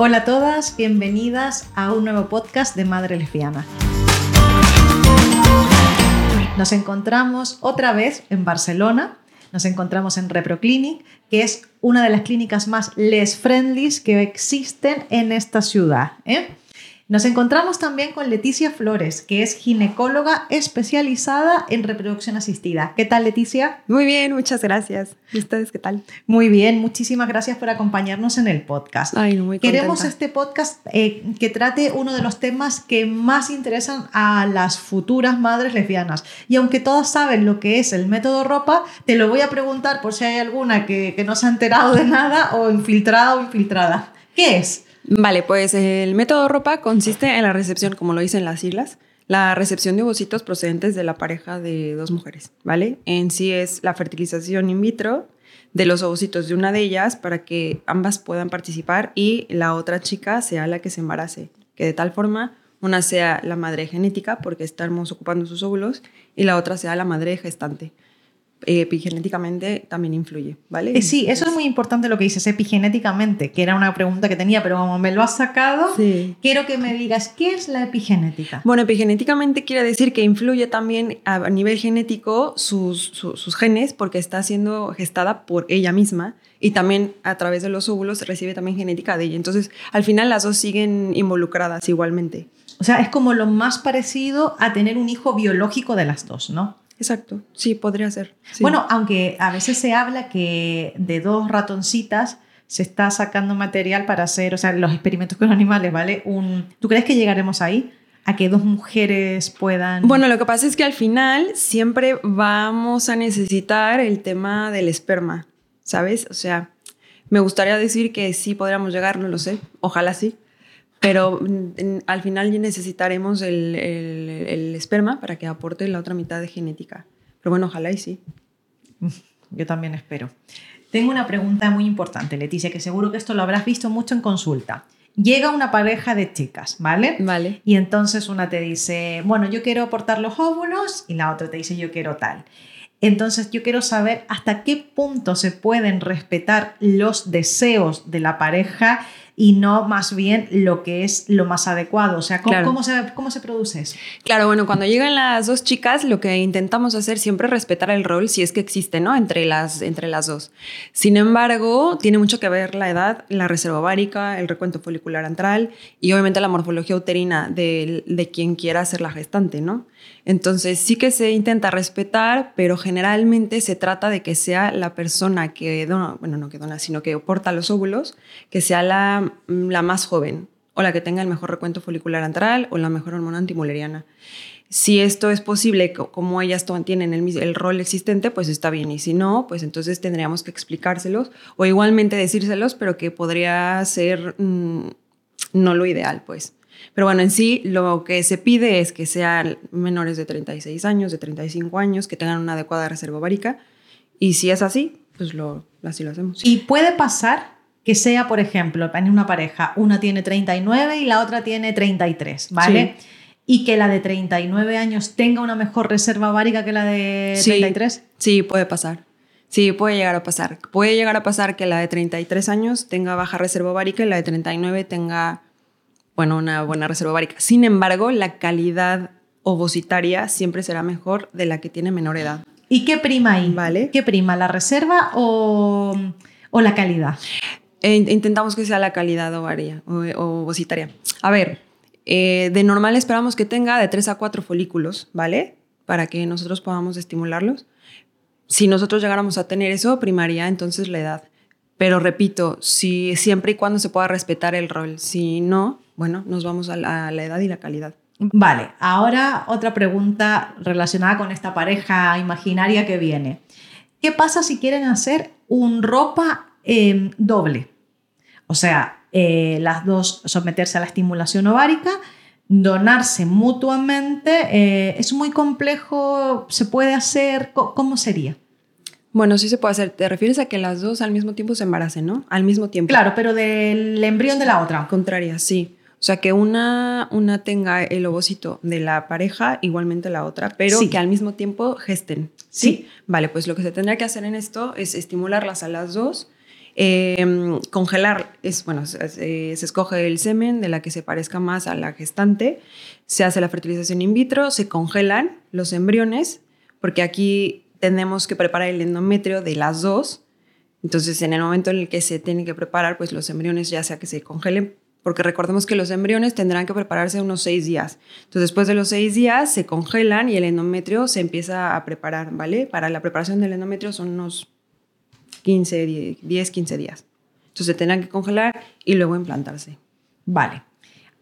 Hola a todas, bienvenidas a un nuevo podcast de Madre Lesbiana. Nos encontramos otra vez en Barcelona, nos encontramos en ReproClinic, que es una de las clínicas más les friendly que existen en esta ciudad. ¿eh? Nos encontramos también con Leticia Flores, que es ginecóloga especializada en reproducción asistida. ¿Qué tal, Leticia? Muy bien, muchas gracias. ¿Y ustedes qué tal? Muy bien, muchísimas gracias por acompañarnos en el podcast. Ay, no, muy Queremos este podcast eh, que trate uno de los temas que más interesan a las futuras madres lesbianas. Y aunque todas saben lo que es el método ropa, te lo voy a preguntar por si hay alguna que, que no se ha enterado de nada o infiltrada o infiltrada. ¿Qué es? Vale, pues el método ropa consiste en la recepción, como lo dicen las siglas, la recepción de ovocitos procedentes de la pareja de dos mujeres, ¿vale? En sí es la fertilización in vitro de los ovocitos de una de ellas para que ambas puedan participar y la otra chica sea la que se embarace, que de tal forma una sea la madre genética porque estamos ocupando sus óvulos y la otra sea la madre gestante epigenéticamente también influye, ¿vale? Eh, sí, eso es muy importante lo que dices, epigenéticamente, que era una pregunta que tenía, pero como me lo has sacado, quiero que me digas, ¿qué es la epigenética? Bueno, epigenéticamente quiere decir que influye también a nivel genético sus, sus genes porque está siendo gestada por ella misma y también a través de los óvulos recibe también genética de ella. Entonces, al final las dos siguen involucradas igualmente. O sea, es como lo más parecido a tener un hijo biológico de las dos, ¿no? Exacto, sí, podría ser. Bueno, aunque a veces se habla que de dos ratoncitas se está sacando material para hacer, o sea, los experimentos con animales, ¿vale? Un, ¿Tú crees que llegaremos ahí? A que dos mujeres puedan... Bueno, lo que pasa es que al final siempre vamos a necesitar el tema del esperma, ¿sabes? O sea, me gustaría decir que sí podríamos llegar, no lo sé, ojalá sí, pero mm, al final necesitaremos el, esperma para que aporte la otra mitad de genética. Pero bueno, ojalá y sí. Yo también espero. Tengo una pregunta muy importante, Leticia, que seguro que esto lo habrás visto mucho en consulta. Llega una pareja de chicas, ¿vale? Vale. Y entonces una te dice, bueno, yo quiero aportar los óvulos y la otra te dice, yo quiero tal. Entonces yo quiero saber hasta qué punto se pueden respetar los deseos de la pareja y no más bien lo que es lo más adecuado. O sea, ¿cómo, se, ¿cómo se produce eso? Claro, bueno, cuando llegan las dos chicas, lo que intentamos hacer siempre es respetar el rol, si es que existe, ¿no? Entre las, entre las dos. Sin embargo, tiene mucho que ver la edad, la reserva ovárica, el recuento folicular antral y obviamente la morfología uterina de, de quien quiera ser la gestante, ¿no? Entonces sí que se intenta respetar, pero generalmente se trata de que sea la persona que dona, bueno, no que dona, sino que porta los óvulos, que sea la, la más joven o la que tenga el mejor recuento folicular antral o la mejor hormona antimuleriana. Si esto es posible, como ellas tienen el, el, rol existente, pues está bien. Y si no, pues entonces tendríamos que explicárselos o igualmente decírselos, pero que podría ser mm, no lo ideal, pues. Pero bueno, en sí lo que se pide es que sean menores de 36 años, de 35 años, que tengan una adecuada reserva ovárica. Y si es así, pues lo, así lo hacemos. Y puede pasar que sea, por ejemplo, en una pareja, una tiene 39 y la otra tiene 33, ¿vale? Y que la de 39 años tenga una mejor reserva ovárica que la de 33. Sí, puede pasar. Sí, puede llegar a pasar. Puede llegar a pasar que la de 33 años tenga baja reserva ovárica y la de 39 tenga bueno, una buena reserva ovárica. Sin embargo, la calidad ovocitaria siempre será mejor de la que tiene menor edad. ¿Y qué prima ahí? ¿Vale? ¿Qué prima, la reserva o, la calidad? Eh, intentamos que sea la calidad ovaria, o, ovocitaria. A ver, eh, de normal esperamos que tenga de 3 a 4 folículos, ¿vale? Para que nosotros podamos estimularlos. Si nosotros llegáramos a tener eso, primaría entonces la edad. Pero repito, si siempre y cuando se pueda respetar el rol. Si no, bueno, nos vamos a la, edad y la calidad. Vale, ahora otra pregunta relacionada con esta pareja imaginaria que viene. ¿Qué pasa si quieren hacer un ropa em, doble? O sea, eh, las dos someterse a la estimulación ovárica, donarse mutuamente. Eh, ¿Es muy complejo? ¿Se puede hacer? ¿Cómo sería? Bueno, sí se puede hacer. Te refieres a que las dos al mismo tiempo se embaracen, ¿no? Al mismo tiempo. Claro, pero del embrión de la otra. Contraria, sí. O sea, que una, una tenga el ovocito de la pareja, igualmente la otra, pero que al mismo tiempo gesten. ¿sí? Vale, pues lo que se tendría que hacer en esto es estimularlas a las dos Em, congelar es, bueno, se, se, escoge el semen de la que se parezca más a la gestante, se hace la fertilización in vitro, se congelan los embriones, porque aquí tenemos que preparar el endometrio de las dos. Entonces, en el momento en el que se tiene que preparar, pues los embriones ya sea que se congelen, porque recordemos que los embriones tendrán que prepararse unos seis días. Entonces, después de los seis días se congelan y el endometrio se empieza a preparar, ¿vale? Para la preparación del endometrio son unos 15, 10, 15 días. Entonces se tendrán que congelar y luego implantarse. Vale.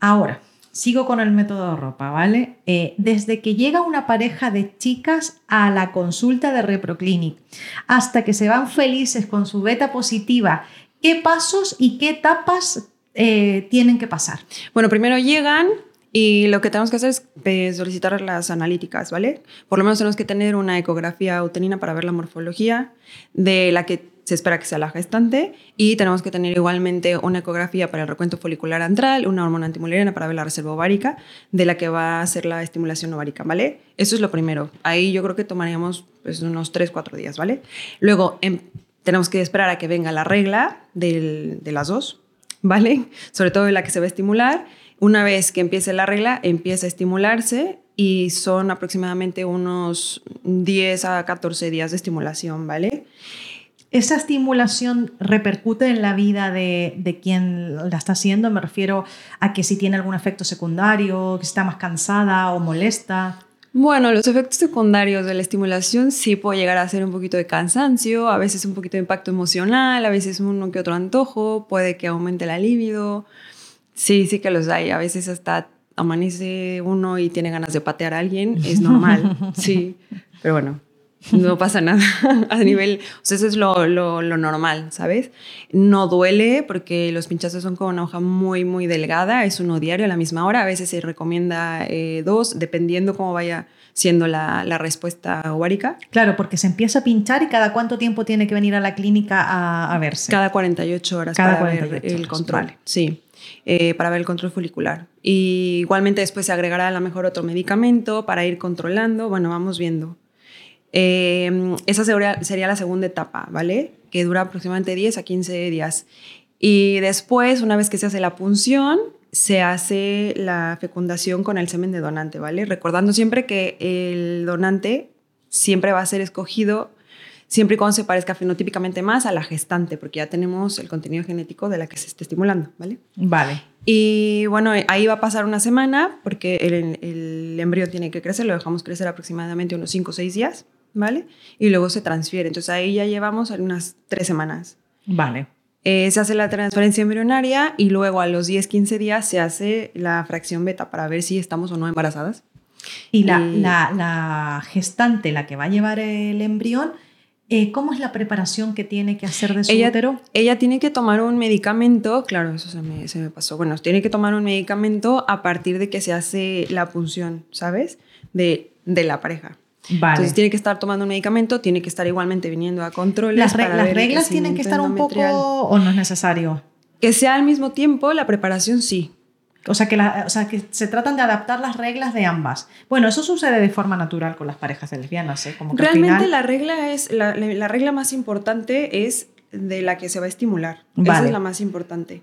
Ahora, sigo con el método de ropa, ¿vale? Eh, desde que llega una pareja de chicas a la consulta de ReproClinic hasta que se van felices con su beta positiva, ¿qué pasos y qué etapas eh, tienen que pasar? Bueno, primero llegan, y lo que tenemos que hacer es pues, solicitar las analíticas, ¿vale? Por lo menos tenemos que tener una ecografía uterina para ver la morfología de la que se espera que sea la gestante y tenemos que tener igualmente una ecografía para el recuento folicular antral, una hormona antimulleriana para ver la reserva ovárica de la que va a hacer la estimulación ovárica, ¿vale? Eso es lo primero. Ahí yo creo que tomaríamos pues, unos 3, 4 días, ¿vale? Luego em, tenemos que esperar a que venga la regla de las dos, ¿vale? Sobre todo la que se va a estimular. Una vez que empiece la regla, empieza a estimularse y son aproximadamente unos 10 a 14 días de estimulación, ¿vale? ¿Esa estimulación repercute en la vida de, quien la está haciendo? Me refiero a que si tiene algún efecto secundario, que está más cansada o molesta. Bueno, los efectos secundarios de la estimulación sí puede llegar a ser un poquito de cansancio, a veces un poquito de impacto emocional, a veces uno que otro antojo, puede que aumente la libido. Sí, sí que los hay. A veces hasta amanece uno y tiene ganas de patear a alguien, es normal, sí. Pero bueno, no pasa nada a nivel, o sea, eso es lo, lo, normal, ¿sabes? No duele porque los pinchazos son con una hoja muy, muy delgada, es uno diario a la misma hora, a veces se recomienda eh, dos, dependiendo cómo vaya siendo la, la, respuesta ovárica. Claro, porque se empieza a pinchar y cada cuánto tiempo tiene que venir a la clínica a, a verse. Cada 48 horas cada para 48 ver el control. vale. Sí. Eh, para ver el control folicular. Y igualmente después se agregará a lo mejor otro medicamento para ir controlando. Bueno, vamos viendo. Eh, esa sería, sería, la segunda etapa, ¿vale? Que dura aproximadamente 10 a 15 días. Y después, una vez que se hace la punción, se hace la fecundación con el semen de donante, ¿vale? Recordando siempre que el donante siempre va a ser escogido siempre y cuando se parezca fenotípicamente más a la gestante, porque ya tenemos el contenido genético de la que se está estimulando, ¿vale? Vale. Y bueno, ahí va a pasar una semana, porque el, el embrión tiene que crecer, lo dejamos crecer aproximadamente unos 5 o 6 días, ¿vale? Y luego se transfiere. Entonces ahí ya llevamos unas 3 semanas. Vale. Eh, se hace la transferencia embrionaria y luego a los 10-15 días se hace la fracción beta para ver si estamos o no embarazadas. Y la, y la, la gestante, la que va a llevar el embrión, eh, ¿Cómo es la preparación que tiene que hacer de su ella, útero? Ella tiene que tomar un medicamento, claro, eso se me, se me, pasó. Bueno, tiene que tomar un medicamento a partir de que se hace la punción, ¿sabes? De, de la pareja. Vale. Entonces tiene que estar tomando un medicamento, tiene que estar igualmente viniendo a controles. ¿Las, reglas tienen que estar un poco o no es necesario? Que sea al mismo tiempo, la preparación sí. O sea, que la, o sea, que se tratan de adaptar las reglas de ambas. Bueno, eso sucede de forma natural con las parejas lesbianas. ¿eh? Como que Realmente al final... la, regla es, la, la, regla más importante es de la que se va a estimular. Vale. Esa es la más importante.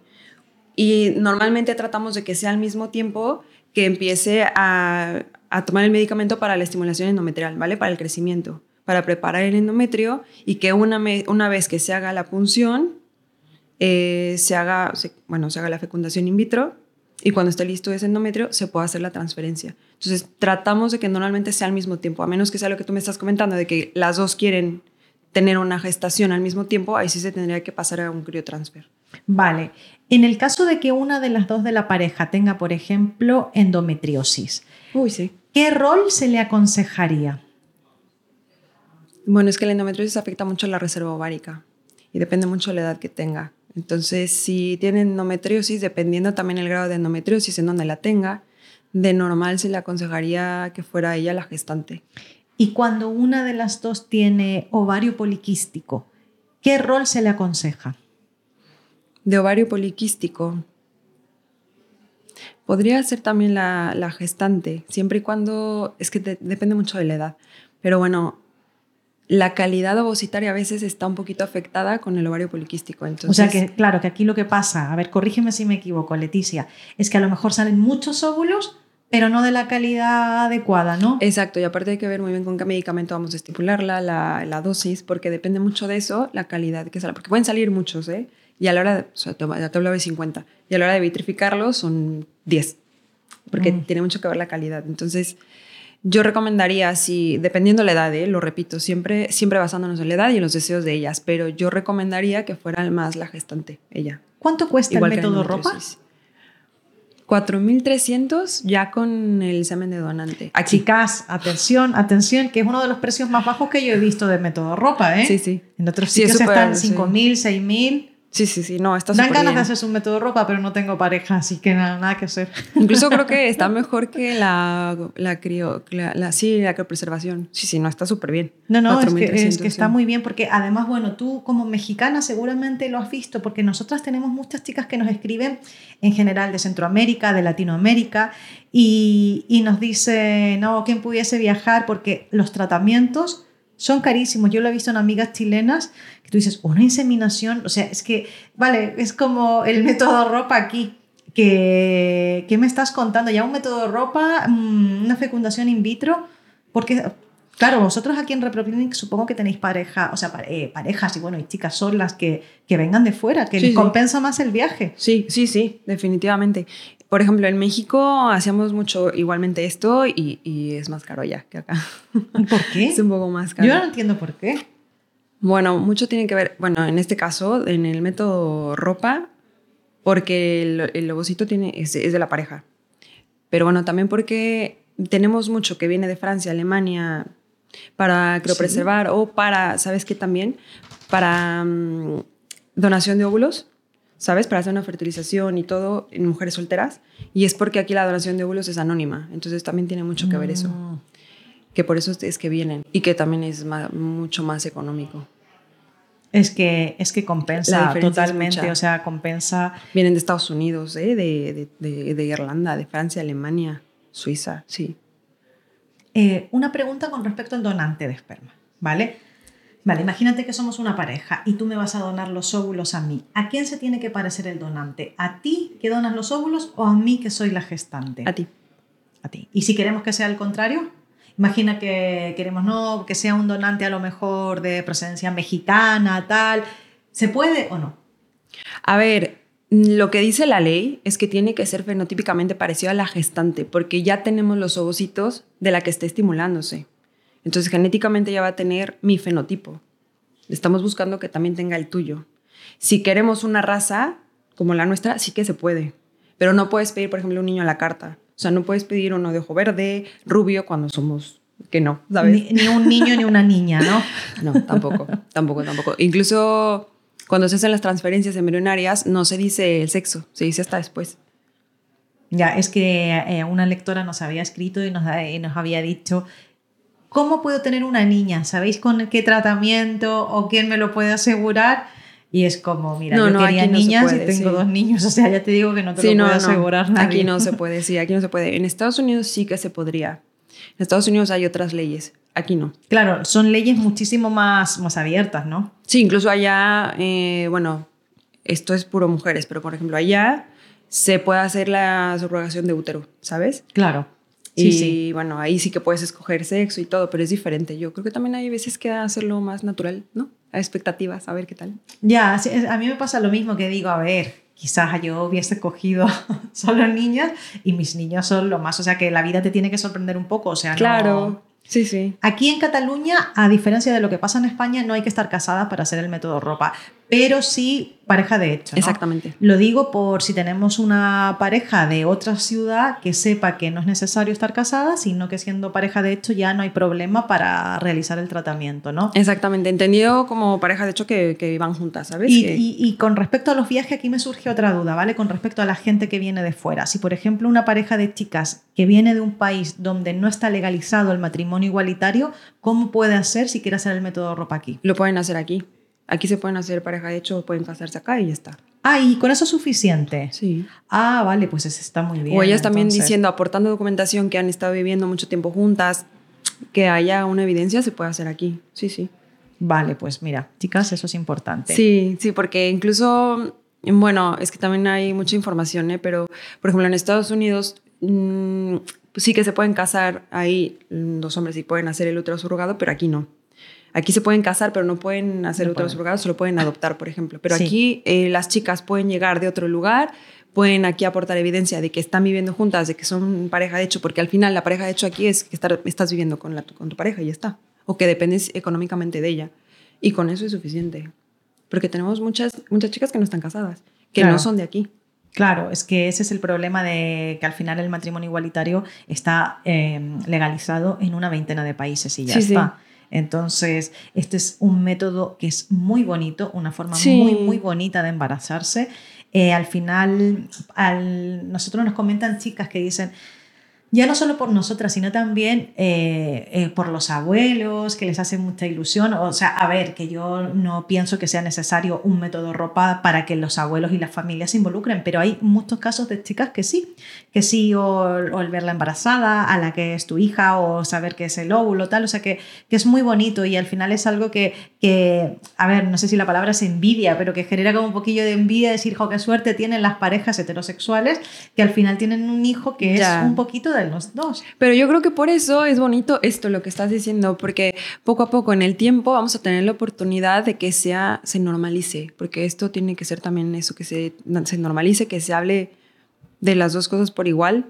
Y normalmente tratamos de que sea al mismo tiempo que empiece a, a tomar el medicamento para la estimulación endometrial, ¿vale? Para el crecimiento, para preparar el endometrio y que una, una vez que se haga la punción, eh, se haga, bueno, se haga la fecundación in vitro y cuando esté listo ese endometrio se puede hacer la transferencia. Entonces tratamos de que normalmente sea al mismo tiempo, a menos que sea lo que tú me estás comentando, de que las dos quieren tener una gestación al mismo tiempo, ahí sí se tendría que pasar a un criotransfer. Vale. En el caso de que una de las dos de la pareja tenga, por ejemplo, endometriosis, Uy, sí. ¿qué rol se le aconsejaría? Bueno, es que la endometriosis afecta mucho a la reserva ovárica y depende mucho de la edad que tenga. Entonces, si tiene endometriosis, dependiendo también el grado de endometriosis en donde la tenga, de normal se le aconsejaría que fuera ella la gestante. Y cuando una de las dos tiene ovario poliquístico, ¿qué rol se le aconseja? De ovario poliquístico. Podría ser también la, la gestante, siempre y cuando, es que de, depende mucho de la edad, pero bueno, la calidad ovocitaria a veces está un poquito afectada con el ovario poliquístico. Entonces, o sea que, claro, que aquí lo que pasa, a ver, corrígeme si me equivoco, Leticia, es que a lo mejor salen muchos óvulos, pero no de la calidad adecuada, ¿no? Exacto, y aparte hay que ver muy bien con qué medicamento vamos a estipularla, la, la dosis, porque depende mucho de eso, la calidad que sale, porque pueden salir muchos, ¿eh? Y a la hora, de, o sea, ya te hablaba de 50, y a la hora de vitrificarlos son 10, porque Mm. tiene mucho que ver la calidad. Entonces, yo recomendaría, si, dependiendo la edad, ¿eh? lo repito, siempre, siempre basándonos en la edad y en los deseos de ellas, pero yo recomendaría que fuera más la gestante, ella. ¿Cuánto cuesta Igual el método ropa? endometriosis. 4.300 ya con el semen de donante. Aquí. Chicas, atención, atención, que es uno de los precios más bajos que yo he visto de método ropa, ¿eh? Sí, sí. En otros Sí, es sitios súper, están sí. 5.000, 6.000. Sí, sí, sí, no, está Dan ganas bien. de hacerse un método ropa, pero no tengo pareja, así que nada, nada que hacer. Incluso creo que está mejor que la, la crio, la, la- sí, la criopreservación. Sí, sí, no, está súper bien. No, no, es que, 4.300, es que está sí. muy bien porque además, bueno, tú como mexicana seguramente lo has visto porque nosotras tenemos muchas chicas que nos escriben en general de Centroamérica, de Latinoamérica y, y nos dicen, no, ¿quién pudiese viajar? Porque los tratamientos son carísimos. Yo lo he visto en amigas chilenas que tú dices, una inseminación, o sea, es que, vale, es como el método ropa aquí. Que, ¿Qué me estás contando? Ya un método de ropa, mm, una fecundación in vitro, porque Claro, vosotros aquí en ReproClinic supongo que tenéis pareja, o sea, eh, parejas y bueno, y chicas son las que, que vengan de fuera, que Sí, les sí. compensa más el viaje. Sí, sí, sí, definitivamente. Por ejemplo, en México hacíamos mucho igualmente esto y, y es más caro ya que acá. ¿Por qué? Es un poco más caro. Yo no entiendo por qué. Bueno, mucho tiene que ver, bueno, en este caso, en el método ropa, porque el, el ovocito tiene, es, es de la pareja. Pero bueno, también porque tenemos mucho que viene de Francia, Alemania, para criopreservar o para, ¿sabes qué también? Para mm, donación de óvulos, ¿sabes? Para hacer una fertilización y todo en mujeres solteras. Y es porque aquí la donación de óvulos es anónima. Entonces también tiene mucho que ver eso. Mm. Que por eso es que vienen. Y que también es ma- mucho más económico. Es que, es que compensa totalmente, o sea, compensa. Vienen de Estados Unidos, ¿eh? de, de, de- de Irlanda, de Francia, Alemania, Suiza, sí. Eh, una pregunta con respecto al donante de esperma, ¿vale? Vale, imagínate que somos una pareja y tú me vas a donar los óvulos a mí. ¿A quién se tiene que parecer el donante? ¿A ti que donas los óvulos o a mí que soy la gestante? A ti. a ti. ¿Y si queremos que sea el contrario? Imagina que queremos no que sea un donante a lo mejor de procedencia mexicana, tal. ¿Se puede o no? A ver, lo que dice la ley es que tiene que ser fenotípicamente parecido a la gestante, porque ya tenemos los ovocitos de la que está estimulándose. Entonces, genéticamente ya va a tener mi fenotipo. Estamos buscando que también tenga el tuyo. Si queremos una raza como la nuestra, sí que se puede. Pero no puedes pedir, por ejemplo, un niño a la carta. O sea, no puedes pedir uno de ojo verde, rubio, cuando somos que no, ¿sabes? Ni, ni un niño ni una niña, ¿no? No, tampoco, tampoco, tampoco. Incluso cuando se hacen las transferencias embrionarias, no se dice el sexo, se dice hasta después. Ya, es que eh, una lectora nos había escrito y nos, ha- y nos había dicho, ¿cómo puedo tener una niña? ¿Sabéis con qué tratamiento o quién me lo puede asegurar? Y es como, mira, No, yo no, quería aquí no niñas puede, y tengo sí. dos niños, o sea, ya te digo que no te Sí, lo no. asegurar nadie. Aquí no se puede, sí, aquí no se puede. En Estados Unidos sí que se podría. En Estados Unidos hay otras leyes, aquí no. Claro, son leyes muchísimo más, más abiertas, ¿no? Sí, incluso allá, eh, bueno, esto es puro mujeres, pero por ejemplo allá se puede hacer la subrogación de útero, ¿sabes? Claro. Y Sí, sí. bueno, ahí sí que puedes escoger sexo y todo, pero es diferente. Yo creo que también hay veces que hacerlo más natural, ¿no? A expectativas, a ver qué tal. Ya, a mí me pasa lo mismo que digo, a ver, quizás yo hubiese cogido solo niñas y mis niños son lo más, o sea que la vida te tiene que sorprender un poco, o sea, no- Claro, sí, sí. Aquí en Cataluña, a diferencia de lo que pasa en España, no hay que estar casada para hacer el método ropa, pero sí pareja de hecho. ¿no? Exactamente. Lo digo por si tenemos una pareja de otra ciudad que sepa que no es necesario estar casada, sino que siendo pareja de hecho ya no hay problema para realizar el tratamiento, ¿no? Exactamente, entendido como pareja de hecho que, que van juntas, ¿sabes? Y, Que- y- y con respecto a los viajes, aquí me surge otra duda, ¿vale? Con respecto a la gente que viene de fuera. Si, por ejemplo, una pareja de chicas que viene de un país donde no está legalizado el matrimonio igualitario, ¿cómo puede hacer si quiere hacer el método ropa aquí? Lo pueden hacer aquí. Aquí se pueden hacer pareja de hecho, pueden casarse acá y ya está. Ah, y con eso es suficiente. Sí. Ah, vale, pues eso está muy bien. o ellas también entonces. diciendo, aportando documentación que han estado viviendo mucho tiempo juntas, que haya una evidencia se puede hacer aquí. Sí, sí. Vale, pues mira, chicas, eso es importante. Sí, sí, porque incluso, bueno, es que también hay mucha información, ¿eh? pero por ejemplo en Estados Unidos mm, sí que se pueden casar ahí los hombres y pueden hacer el útero surrogado, pero aquí no. Aquí se pueden casar, pero no pueden hacer no útero surrogado, solo pueden adoptar, por ejemplo. Pero aquí eh, las chicas pueden llegar de otro lugar, pueden aquí aportar evidencia de que están viviendo juntas, de que son pareja de hecho, porque al final la pareja de hecho aquí es que estás viviendo con, la, con tu pareja y ya está. O que dependes económicamente de ella. Y con eso es suficiente. Porque tenemos muchas, muchas chicas que no están casadas, que no son de aquí. Claro, es que ese es el problema de que al final el matrimonio igualitario está eh, legalizado en una veintena de países y ya está. Entonces, este es un método que es muy bonito, una forma muy, muy bonita de embarazarse. Eh, al final, al, nosotros nos comentan chicas que dicen, ya no solo por nosotras, sino también eh, eh, por los abuelos, que les hace mucha ilusión. O sea, a ver, que yo no pienso que sea necesario un método ropa para que los abuelos y las familias se involucren, pero hay muchos casos de chicas que sí, que sí, o, el verla embarazada, a la que es tu hija, o saber que es el óvulo, tal, o sea, que, que es muy bonito y al final es algo que, que, a ver, no sé si la palabra es envidia, pero que genera como un poquillo de envidia, decir, jo, qué suerte tienen las parejas heterosexuales, que al final tienen un hijo que es un poquito de los dos. Pero yo creo que por eso es bonito esto, lo que estás diciendo, porque poco a poco en el tiempo vamos a tener la oportunidad de que sea, se normalice, porque esto tiene que ser también eso, que se, se normalice, que se hable de las dos cosas por igual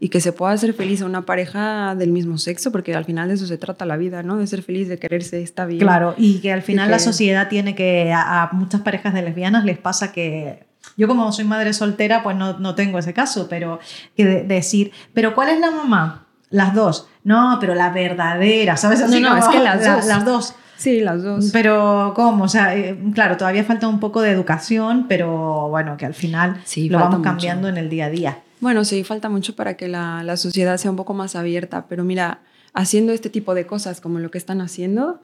y que se pueda hacer feliz a una pareja del mismo sexo, porque al final de eso se trata la vida, ¿no? De ser feliz, de quererse, está bien. Claro, y que al final la sociedad tiene que, a, muchas parejas de lesbianas les pasa que yo como soy madre soltera, pues no, no tengo ese caso, pero que decir, pero ¿cuál es la mamá? Las dos. No, pero la verdadera, ¿sabes? Así no, no, es que las dos. Las dos. Sí, las dos. Pero, ¿cómo? O sea, eh, claro, todavía falta un poco de educación, pero bueno, que al final lo vamos cambiando en el día a día. Bueno, sí, falta mucho para que la, la, sociedad sea un poco más abierta, pero mira, haciendo este tipo de cosas como lo que están haciendo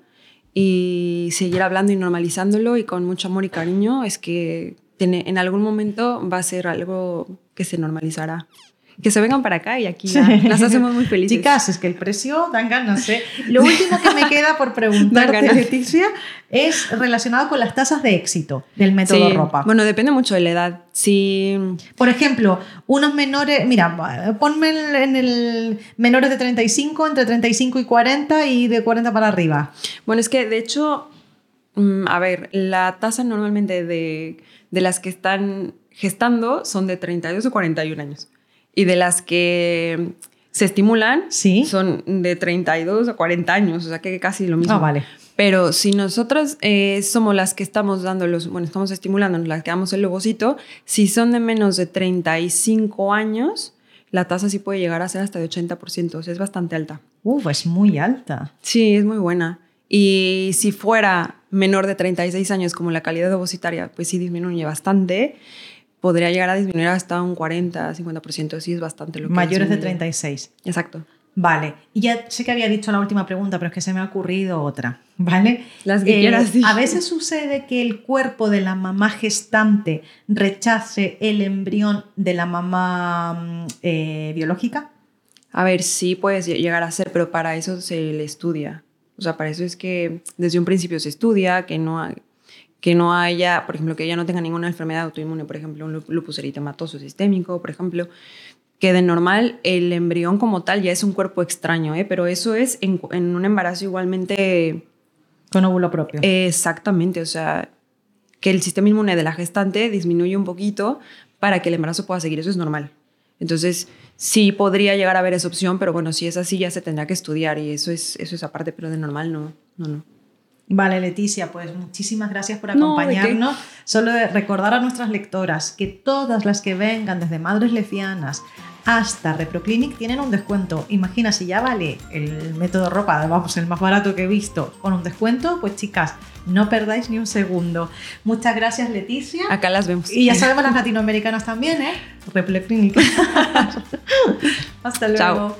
y seguir hablando y normalizándolo y con mucho amor y cariño, es que en algún momento va a ser algo que se normalizará. Que se vengan para acá y aquí las hacemos muy felices. Chicas, es que el precio dan ganas. ¿eh? Lo último que me queda por preguntarte, Leticia, es relacionado con las tasas de éxito del método ropa. Bueno, depende mucho de la edad. Si... Por ejemplo, unos menores, mira, ponme en el menores de 35, entre 35 y 40 y de 40 para arriba. Bueno, es que de hecho, mm, a ver, la tasa normalmente de de las que están gestando son de 32 o 41 años. Y de las que se estimulan ¿Sí? son de 32 o 40 años, o sea que casi lo mismo. Ah, vale. Pero si nosotros eh, somos las que estamos dando los, bueno, estamos estimulando, las que damos el lobocito, si son de menos de 35 años, la tasa sí puede llegar a ser hasta de 80%, o sea, es bastante alta. Uf, es muy alta. Sí, es muy buena. Y si fuera menor de 36 años, como la calidad ovocitaria, pues sí disminuye bastante, podría llegar a disminuir hasta un 40, 50%, sí es bastante lo que Mayores de 36. Exacto. Vale, y ya sé que había dicho la última pregunta, pero es que se me ha ocurrido otra, ¿vale? Las que quieras. Eh, a veces sucede que el cuerpo de la mamá gestante rechace el embrión de la mamá mm, eh, biológica. A ver, sí puedes llegar a ser, pero para eso se le estudia. O sea, para eso es que desde un principio se estudia, que no, que no haya, por ejemplo, que ella no tenga ninguna enfermedad autoinmune, por ejemplo, un lupus eritematoso sistémico, por ejemplo, que de normal el embrión como tal ya es un cuerpo extraño, ¿eh? pero eso es en, un embarazo igualmente... Con óvulo propio. exactamente, o sea, que el sistema inmune de la gestante disminuye un poquito para que el embarazo pueda seguir, eso es normal. Entonces, sí podría llegar a haber esa opción, pero bueno, si es así ya se tendrá que estudiar y eso es, eso es aparte, pero de normal no, no, no. Vale, Leticia, pues muchísimas gracias por acompañarnos. Solo de recordar a nuestras lectoras que todas las que vengan desde madres lesbianas hasta ReproClinic tienen un descuento. Imagina si ya vale el método ropa, vamos, el más barato que he visto, con un descuento, pues chicas, no perdáis ni un segundo. Muchas gracias, Leticia. Acá las vemos. Y ya sabemos las latinoamericanas también, ¿eh? ReproClinic. hasta luego. Chao.